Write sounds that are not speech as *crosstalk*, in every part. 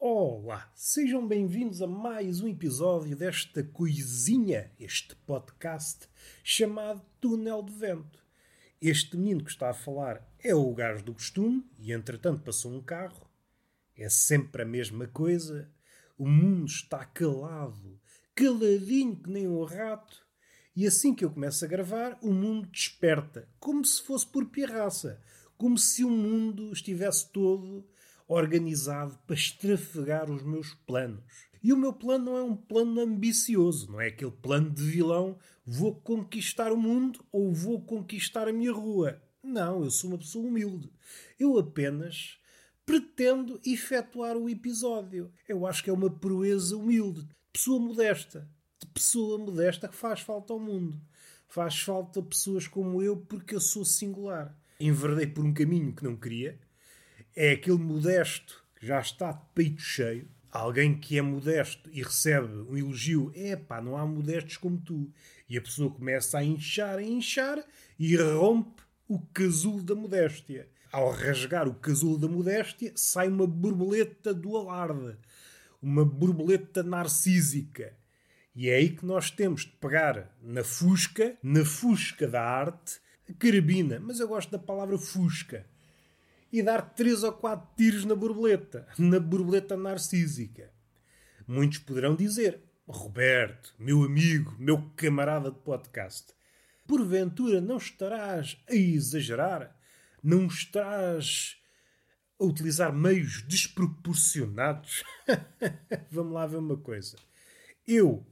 Olá, sejam bem-vindos a mais um episódio desta coisinha, este podcast chamado Túnel de Vento. Este menino que está a falar é o gajo do costume e entretanto passou um carro. É sempre a mesma coisa. O mundo está calado, caladinho que nem um rato. E assim que eu começo a gravar, o mundo desperta, como se fosse por pirraça, como se o mundo estivesse todo organizado para estrafegar os meus planos. E o meu plano não é um plano ambicioso, não é aquele plano de vilão vou conquistar o mundo ou vou conquistar a minha rua. Não, eu sou uma pessoa humilde. Eu apenas pretendo efetuar o episódio. Eu acho que é uma proeza humilde, de pessoa modesta. De pessoa modesta que faz falta ao mundo. Faz falta pessoas como eu porque eu sou singular. Enverdei por um caminho que não queria é aquele modesto que já está de peito cheio, alguém que é modesto e recebe um elogio, é pá, não há modestos como tu. E a pessoa começa a inchar, a inchar e rompe o casulo da modéstia. Ao rasgar o casulo da modéstia, sai uma borboleta do alarde, uma borboleta narcísica. E é aí que nós temos de pegar na fusca, na fusca da arte, carabina, mas eu gosto da palavra fusca e dar três ou quatro tiros na borboleta, na borboleta narcísica. Muitos poderão dizer: Roberto, meu amigo, meu camarada de podcast, porventura não estarás a exagerar? Não estarás a utilizar meios desproporcionados? *laughs* Vamos lá ver uma coisa. Eu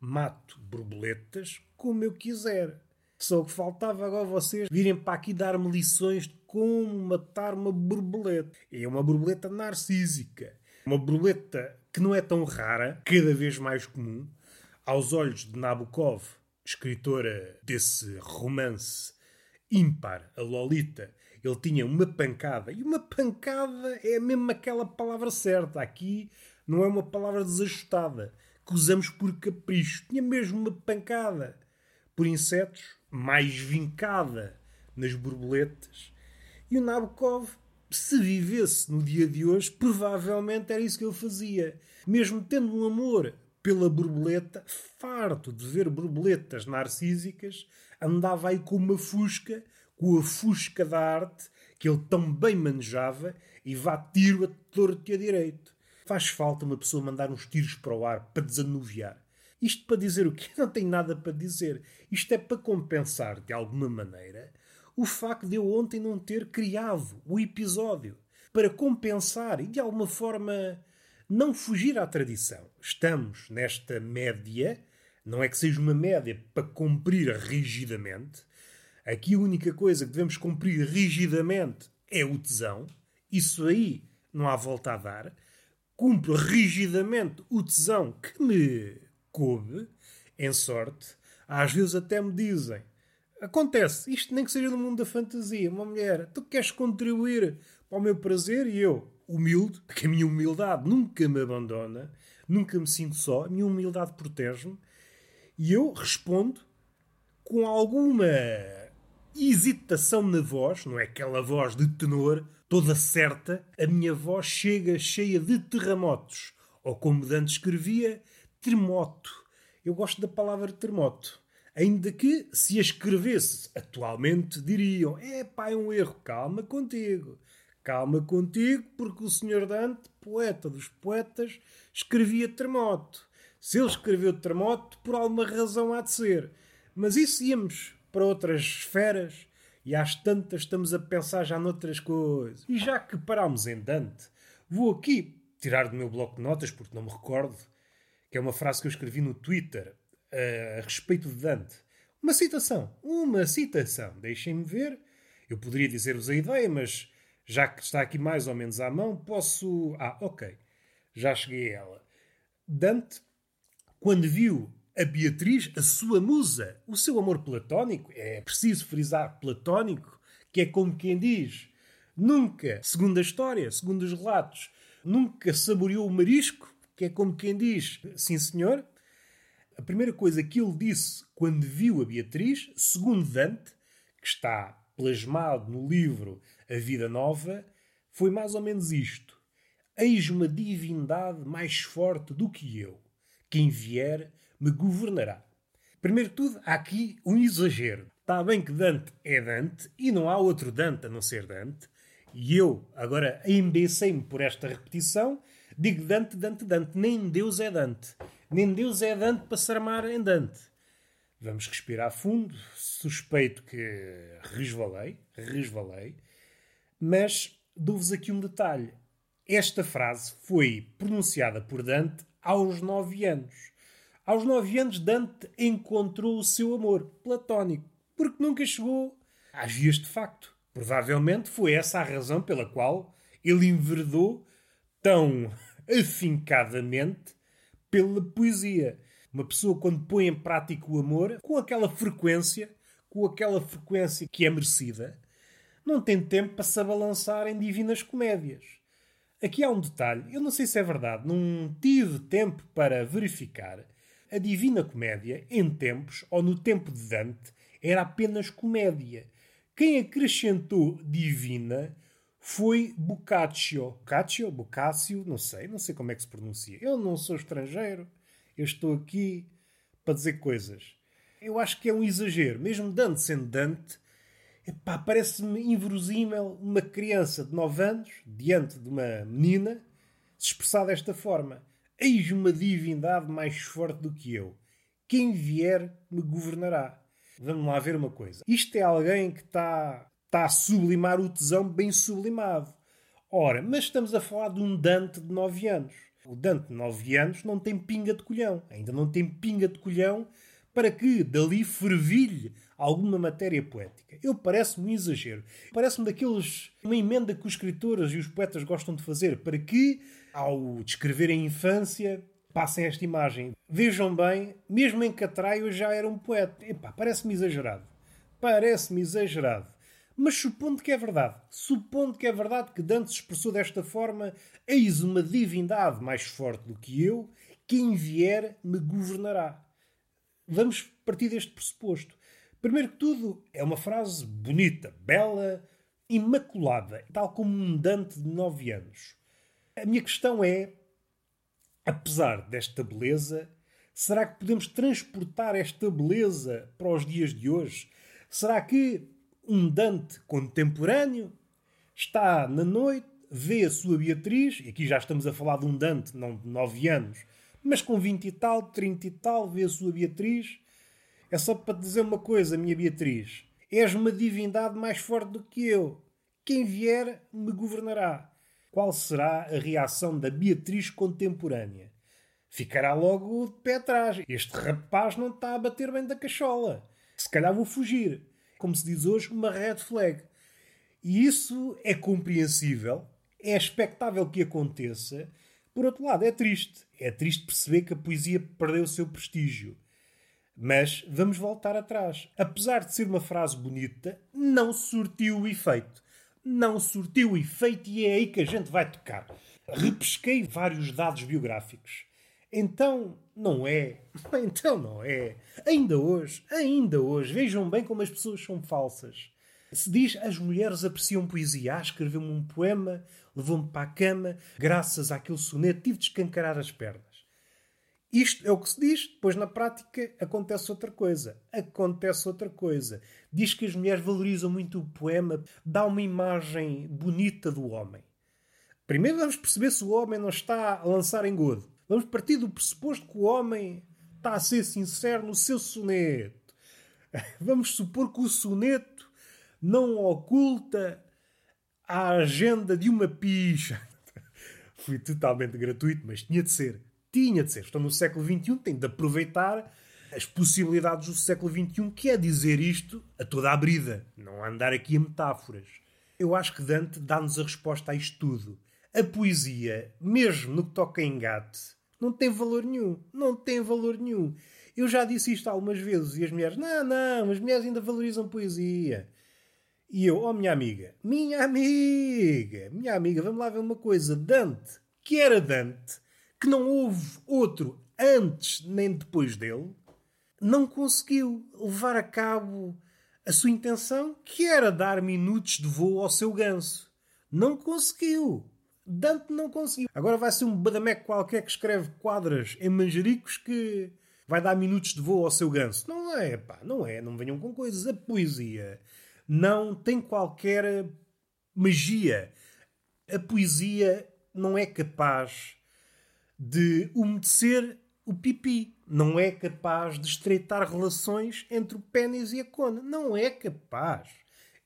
mato borboletas como eu quiser. Só que faltava agora vocês virem para aqui dar-me lições de como matar uma borboleta. É uma borboleta narcísica. Uma borboleta que não é tão rara, cada vez mais comum. Aos olhos de Nabokov, escritora desse romance ímpar, a Lolita, ele tinha uma pancada. E uma pancada é mesmo aquela palavra certa. Aqui não é uma palavra desajustada, que usamos por capricho. Tinha mesmo uma pancada por insetos, mais vincada nas borboletas. E o Nabokov, se vivesse no dia de hoje, provavelmente era isso que ele fazia. Mesmo tendo um amor pela borboleta, farto de ver borboletas narcísicas, andava aí com uma fusca, com a fusca da arte, que ele tão bem manejava, e vá tiro a torto e a direito. Faz falta uma pessoa mandar uns tiros para o ar para desanuviar. Isto para dizer o quê? *laughs* Não tem nada para dizer. Isto é para compensar, de alguma maneira, o facto de eu ontem não ter criado o episódio. Para compensar e, de alguma forma, não fugir à tradição. Estamos nesta média, não é que seja uma média para cumprir rigidamente. Aqui a única coisa que devemos cumprir rigidamente é o tesão. Isso aí não há volta a dar. Cumpro rigidamente o tesão que me coube, em sorte. Às vezes até me dizem: acontece, isto nem que seja no mundo da fantasia. Uma mulher, tu queres contribuir para o meu prazer e eu, humilde, porque a minha humildade nunca me abandona, nunca me sinto só, a minha humildade protege-me, e eu respondo com alguma hesitação na voz, não é aquela voz de tenor toda certa, a minha voz chega cheia de terremotos, ou como Dante escrevia, termoto. Eu gosto da palavra termoto. Ainda que, se a escrevesse atualmente, diriam: é pá, é um erro, calma contigo. Calma contigo, porque o Sr. Dante, poeta dos poetas, escrevia termoto. Se ele escreveu termoto, por alguma razão há de ser. Mas isso íamos para outras esferas e às tantas estamos a pensar já noutras coisas. E já que parámos em Dante, vou aqui tirar do meu bloco de notas, porque não me recordo, que é uma frase que eu escrevi no Twitter uh, a respeito de Dante. Uma citação. Uma citação. Deixem-me ver. Eu poderia dizer-vos a ideia, mas já que está aqui mais ou menos à mão, posso. Ah, ok. Já cheguei a ela. Dante, quando viu a Beatriz, a sua musa, o seu amor platónico, é preciso frisar platónico, que é como quem diz, nunca, segundo a história, segundo os relatos, nunca saboreou o marisco, que é como quem diz, sim senhor. A primeira coisa que ele disse quando viu a Beatriz, segundo Dante, que está plasmado no livro A Vida Nova, foi mais ou menos isto. Eis uma divindade mais forte do que eu. Quem vier me governará. Primeiro de tudo, há aqui um exagero. Está bem que Dante é Dante e não há outro Dante a não ser Dante. E eu, agora, embecei-me por esta repetição, digo Dante, Dante, Dante. Nem Deus é Dante. Nem Deus é Dante para se armar em Dante. Vamos respirar fundo. Suspeito que resvalei, resvalei. Mas dou-vos aqui um detalhe. Esta frase foi pronunciada por Dante aos nove anos. Aos nove anos, Dante encontrou o seu amor platónico, porque nunca chegou às vias de facto. Provavelmente foi essa a razão pela qual ele enverdou tão afincadamente pela poesia. Uma pessoa, quando põe em prática o amor, com aquela frequência, com aquela frequência que é merecida, não tem tempo para se abalançar em divinas comédias. Aqui há um detalhe, eu não sei se é verdade, não tive tempo para verificar. A Divina Comédia, em tempos, ou no tempo de Dante, era apenas comédia. Quem acrescentou divina foi Boccaccio. Boccaccio? Boccaccio? Não sei, não sei como é que se pronuncia. Eu não sou estrangeiro, eu estou aqui para dizer coisas. Eu acho que é um exagero. Mesmo Dante sendo Dante, parece-me inverosímil uma criança de 9 anos, diante de uma menina, se expressar desta forma. Eis uma divindade mais forte do que eu. Quem vier me governará. Vamos lá ver uma coisa. Isto é alguém que está, está a sublimar o tesão bem sublimado. Ora, mas estamos a falar de um Dante de 9 anos. O Dante de 9 anos não tem pinga de colhão. Ainda não tem pinga de colhão para que dali fervilhe alguma matéria poética. Eu parece-me um exagero. Parece-me daqueles. uma emenda que os escritores e os poetas gostam de fazer para que, ao descrever a infância, passem esta imagem. Vejam bem, mesmo em Catraio já era um poeta. Epá, parece-me exagerado. Parece-me exagerado. Mas supondo que é verdade, supondo que é verdade que Dante se expressou desta forma, eis uma divindade mais forte do que eu, quem vier me governará. Vamos partir deste pressuposto. Primeiro que tudo, é uma frase bonita, bela, imaculada, tal como um Dante de 9 anos. A minha questão é: apesar desta beleza, será que podemos transportar esta beleza para os dias de hoje? Será que um Dante contemporâneo está na noite, vê a sua Beatriz, e aqui já estamos a falar de um Dante, não de 9 anos, mas com 20 e tal, 30 e tal, vê a sua Beatriz. É só para te dizer uma coisa, minha Beatriz. És uma divindade mais forte do que eu. Quem vier me governará. Qual será a reação da Beatriz contemporânea? Ficará logo de pé atrás. Este rapaz não está a bater bem da cachola. Se calhar vou fugir. Como se diz hoje, uma red flag. E isso é compreensível, é expectável que aconteça, por outro lado, é triste. É triste perceber que a poesia perdeu o seu prestígio. Mas vamos voltar atrás. Apesar de ser uma frase bonita, não surtiu o efeito. Não surtiu o efeito e é aí que a gente vai tocar. Repesquei vários dados biográficos. Então, não é. *laughs* Então, não é. Ainda hoje, ainda hoje, vejam bem como as pessoas são falsas. Se diz as mulheres apreciam poesia. Ah, escreveu-me um poema, levou-me para a cama, graças àquele soneto tive de escancarar as pernas. Isto é o que se diz, depois na prática acontece outra coisa. Acontece outra coisa. Diz que as mulheres valorizam muito o poema, dá uma imagem bonita do homem. Primeiro vamos perceber se o homem não está a lançar engodo. Vamos partir do pressuposto que o homem está a ser sincero no seu soneto. *laughs* Vamos supor que o soneto não oculta a agenda de uma picha. *laughs* Fui totalmente gratuito, mas tinha de ser. Tinha de ser. Estou no século XXI, tenho de aproveitar as possibilidades do século XXI, que é dizer isto a toda a brida, não andar aqui a metáforas. Eu acho que Dante dá-nos a resposta a isto tudo. A poesia, mesmo no que toca a engate, não tem valor nenhum. Não tem valor nenhum. Eu já disse isto algumas vezes e as mulheres, não, não, as mulheres ainda valorizam poesia. E eu, oh minha amiga, minha amiga, minha amiga, vamos lá ver uma coisa. Dante, que era Dante, que não houve outro antes nem depois dele, não conseguiu levar a cabo a sua intenção, que era dar minutos de voo ao seu ganso. Não conseguiu. Dante não conseguiu. Agora vai ser um badameco qualquer que escreve quadras em manjericos que vai dar minutos de voo ao seu ganso. Não é, pá, não é. Não venham com coisas. A poesia não tem qualquer magia. A poesia não é capaz de umedecer o pipi. Não é capaz de estreitar relações entre o pênis e a cona. Não é capaz.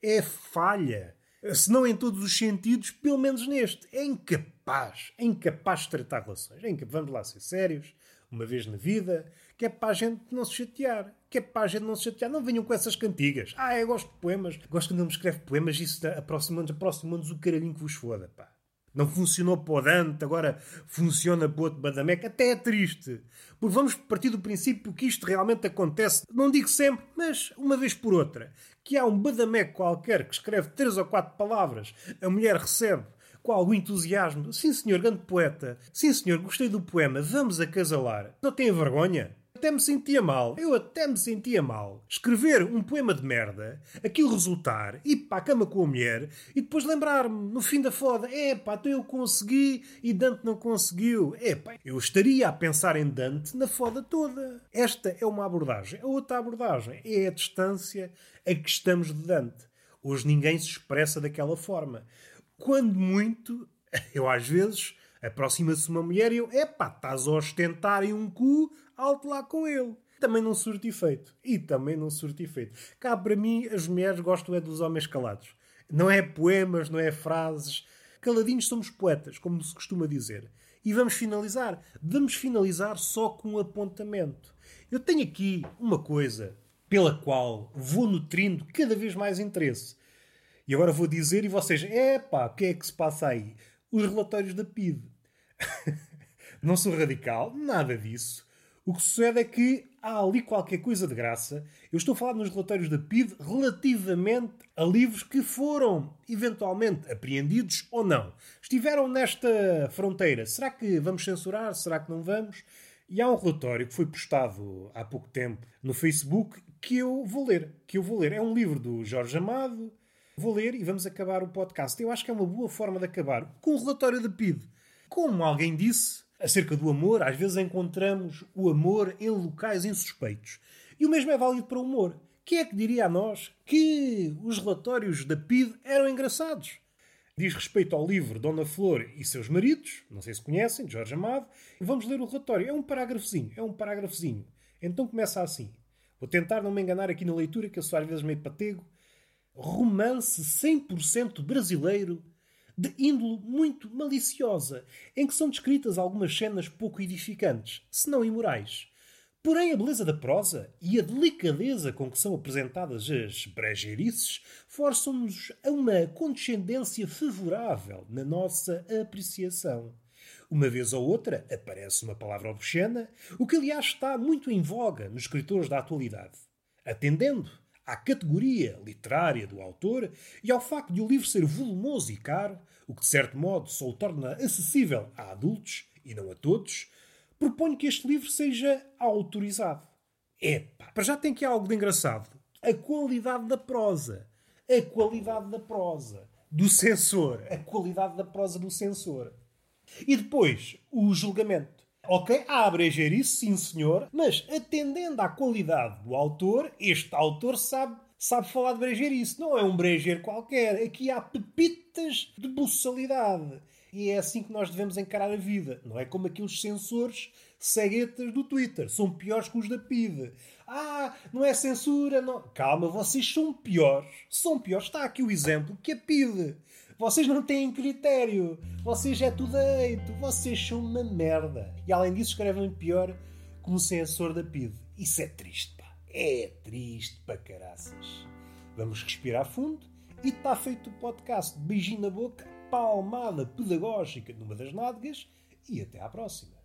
É falha. Se não em todos os sentidos, pelo menos neste. É incapaz. É incapaz de estreitar relações. É incapaz. Vamos lá ser sérios. Uma vez na vida. Que é para a gente não se chatear. Que é para a gente não se chatear. Não venham com essas cantigas. Ah, eu gosto de poemas. Gosto quando ele me escreve poemas. Isso aproxima-nos aproxima o caralhinho que vos foda, pá. Não funcionou para o Dante, agora funciona para o outro Badameca. Até é triste. Porque vamos partir do princípio que isto realmente acontece, não digo sempre, mas uma vez por outra. Que há um Badameco qualquer que escreve três ou quatro palavras, a mulher recebe com algum entusiasmo. Sim, senhor, grande poeta. Sim, senhor, gostei do poema. Vamos acasalar. Não tem vergonha? Até me sentia mal. Eu até me sentia mal. Escrever um poema de merda, aquilo resultar, ir para a cama com a mulher e depois lembrar-me, no fim da foda, é pá, então eu consegui e Dante não conseguiu. É eu estaria a pensar em Dante na foda toda. Esta é uma abordagem. A outra abordagem é a distância a que estamos de Dante. Hoje ninguém se expressa daquela forma. Quando muito, *laughs* eu às vezes aproxima-se uma mulher e eu, epá, estás a ostentar em um cu alto lá com ele. Também não surte efeito. E também não surte efeito. Cá para mim, as mulheres gostam é dos homens calados. Não é poemas, não é frases. Caladinhos somos poetas, como se costuma dizer. E vamos finalizar. Vamos finalizar só com um apontamento. Eu tenho aqui uma coisa pela qual vou nutrindo cada vez mais interesse. E agora vou dizer, e vocês, epá, o que é que se passa aí? Os relatórios da PID. *laughs* não sou radical, nada disso. O que sucede é que há ali qualquer coisa de graça. Eu estou a falar nos relatórios da PID relativamente a livros que foram eventualmente apreendidos ou não. Estiveram nesta fronteira. Será que vamos censurar? Será que não vamos? E há um relatório que foi postado há pouco tempo no Facebook que eu vou ler. Que eu vou ler. É um livro do Jorge Amado. Vou ler e vamos acabar o podcast. Eu acho que é uma boa forma de acabar com o relatório da PID. Como alguém disse, acerca do amor, às vezes encontramos o amor em locais insuspeitos. E o mesmo é válido para o humor. Quem é que diria a nós que os relatórios da PID eram engraçados? Diz respeito ao livro Dona Flor e seus maridos, não sei se conhecem, de Jorge Amado. Vamos ler o relatório. É um parágrafozinho, é um parágrafozinho. Então começa assim. Vou tentar não me enganar aqui na leitura, que eu sou às vezes meio patego. Romance 100% brasileiro de índole muito maliciosa, em que são descritas algumas cenas pouco edificantes, se não imorais. Porém, a beleza da prosa e a delicadeza com que são apresentadas as brejeirices forçam-nos a uma condescendência favorável na nossa apreciação. Uma vez ou outra aparece uma palavra obscena, o que aliás está muito em voga nos escritores da atualidade. Atendendo à categoria literária do autor e ao facto de o livro ser volumoso e caro, o que de certo modo só o torna acessível a adultos e não a todos, proponho que este livro seja autorizado. Epá, para já tem que algo de engraçado. A qualidade da prosa. A qualidade da prosa. Do censor. A qualidade da prosa do censor. E depois, o julgamento. Ok, há a isso, sim senhor, mas atendendo à qualidade do autor, este autor sabe, sabe falar de brejer isso. Não é um brejer qualquer. Aqui há pepitas de buçalidade. E é assim que nós devemos encarar a vida. Não é como aqueles censores ceguetas do Twitter. São piores que os da PIDE. Ah, não é censura, não. Calma, vocês são piores. São piores. Está aqui o exemplo que a PIDE. Vocês não têm critério. Vocês é tudo deito. Vocês são uma merda. E além disso, escrevem pior como censor da PID. Isso é triste, pá. É triste para caraças. Vamos respirar fundo e está feito o podcast. Beijinho na boca, palmada pedagógica numa das nádegas e até à próxima.